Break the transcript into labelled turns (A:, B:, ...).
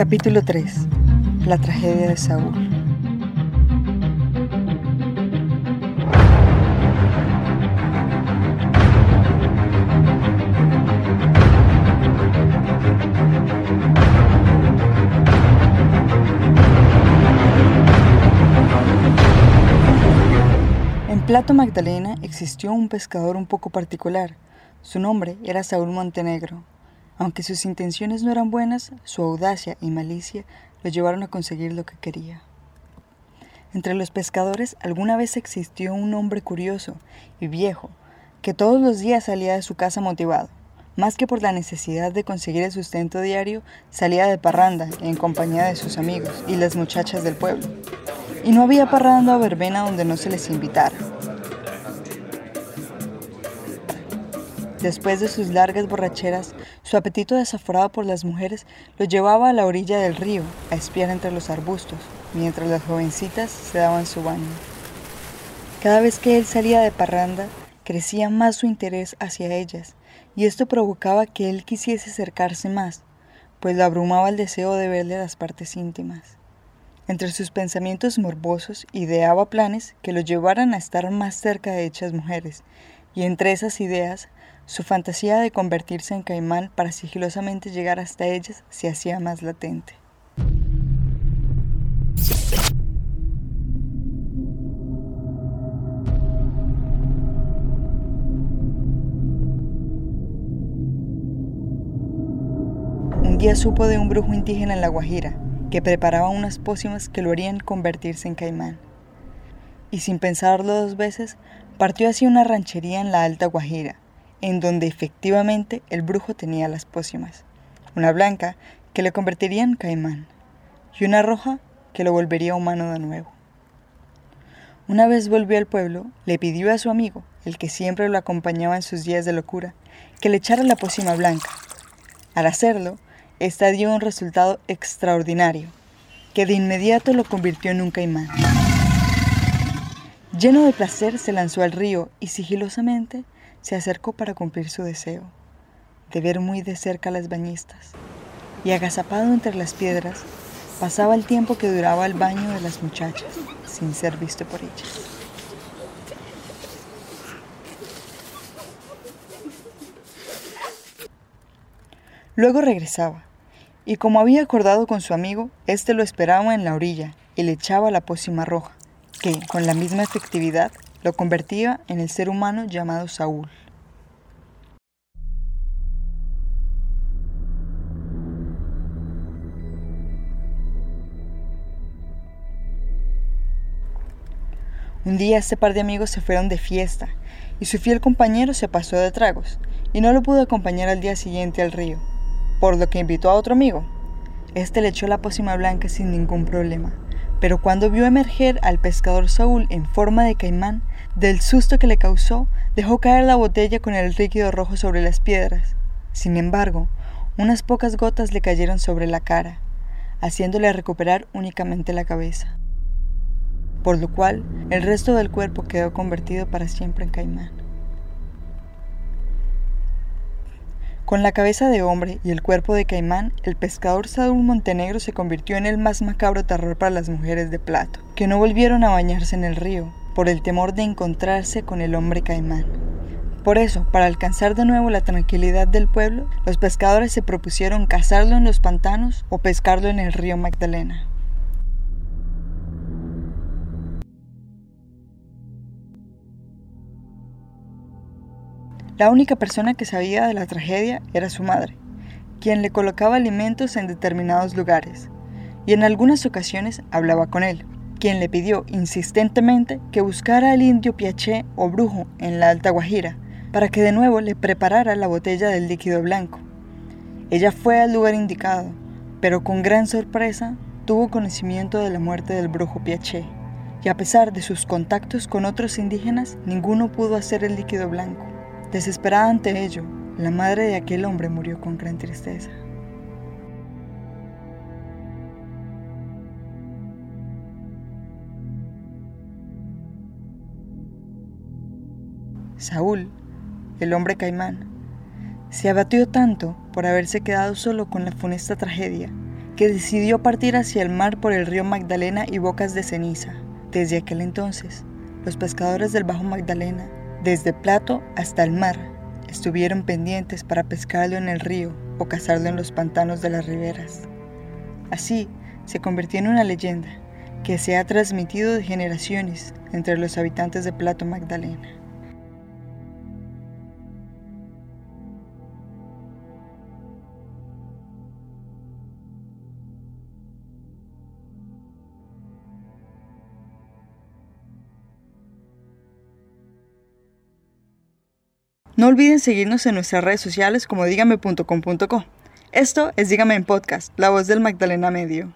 A: Capítulo 3. La tragedia de Saúl. En Plato Magdalena existió un pescador un poco particular. Su nombre era Saúl Montenegro. Aunque sus intenciones no eran buenas, su audacia y malicia lo llevaron a conseguir lo que quería. Entre los pescadores alguna vez existió un hombre curioso y viejo que todos los días salía de su casa motivado. Más que por la necesidad de conseguir el sustento diario, salía de parranda en compañía de sus amigos y las muchachas del pueblo. Y no había parranda o verbena donde no se les invitara. Después de sus largas borracheras, su apetito desaforado por las mujeres lo llevaba a la orilla del río a espiar entre los arbustos, mientras las jovencitas se daban su baño. Cada vez que él salía de parranda, crecía más su interés hacia ellas, y esto provocaba que él quisiese acercarse más, pues lo abrumaba el deseo de verle las partes íntimas. Entre sus pensamientos morbosos ideaba planes que lo llevaran a estar más cerca de hechas mujeres, y entre esas ideas su fantasía de convertirse en caimán para sigilosamente llegar hasta ellas se hacía más latente. Un día supo de un brujo indígena en La Guajira que preparaba unas pócimas que lo harían convertirse en caimán. Y sin pensarlo dos veces, partió hacia una ranchería en la Alta Guajira, en donde efectivamente el brujo tenía las pócimas, una blanca que le convertiría en caimán y una roja que lo volvería humano de nuevo. Una vez volvió al pueblo, le pidió a su amigo, el que siempre lo acompañaba en sus días de locura, que le echara la pócima blanca. Al hacerlo, esta dio un resultado extraordinario, que de inmediato lo convirtió en un caimán. Lleno de placer se lanzó al río y sigilosamente se acercó para cumplir su deseo, de ver muy de cerca a las bañistas, y agazapado entre las piedras, pasaba el tiempo que duraba el baño de las muchachas, sin ser visto por ellas. Luego regresaba, y como había acordado con su amigo, éste lo esperaba en la orilla y le echaba la pócima roja, que, con la misma efectividad, lo convertía en el ser humano llamado Saúl. Un día este par de amigos se fueron de fiesta y su fiel compañero se pasó de tragos y no lo pudo acompañar al día siguiente al río, por lo que invitó a otro amigo. Este le echó la pócima blanca sin ningún problema, pero cuando vio emerger al pescador Saúl en forma de caimán, del susto que le causó, dejó caer la botella con el líquido rojo sobre las piedras. Sin embargo, unas pocas gotas le cayeron sobre la cara, haciéndole recuperar únicamente la cabeza, por lo cual el resto del cuerpo quedó convertido para siempre en caimán. Con la cabeza de hombre y el cuerpo de caimán, el pescador Saúl Montenegro se convirtió en el más macabro terror para las mujeres de Plato, que no volvieron a bañarse en el río, por el temor de encontrarse con el hombre caimán. Por eso, para alcanzar de nuevo la tranquilidad del pueblo, los pescadores se propusieron cazarlo en los pantanos o pescarlo en el río Magdalena. La única persona que sabía de la tragedia era su madre, quien le colocaba alimentos en determinados lugares, y en algunas ocasiones hablaba con él quien le pidió insistentemente que buscara al indio Piaché o brujo en la Alta Guajira para que de nuevo le preparara la botella del líquido blanco. Ella fue al lugar indicado, pero con gran sorpresa tuvo conocimiento de la muerte del brujo Piaché, y a pesar de sus contactos con otros indígenas, ninguno pudo hacer el líquido blanco. Desesperada ante ello, la madre de aquel hombre murió con gran tristeza. Saúl, el hombre caimán, se abatió tanto por haberse quedado solo con la funesta tragedia que decidió partir hacia el mar por el río Magdalena y Bocas de Ceniza. Desde aquel entonces, los pescadores del Bajo Magdalena, desde Plato hasta el mar, estuvieron pendientes para pescarlo en el río o cazarlo en los pantanos de las riberas. Así, se convirtió en una leyenda que se ha transmitido de generaciones entre los habitantes de Plato Magdalena. No olviden seguirnos en nuestras redes sociales como dígame.com.co. Esto es Dígame en Podcast, la voz del Magdalena Medio.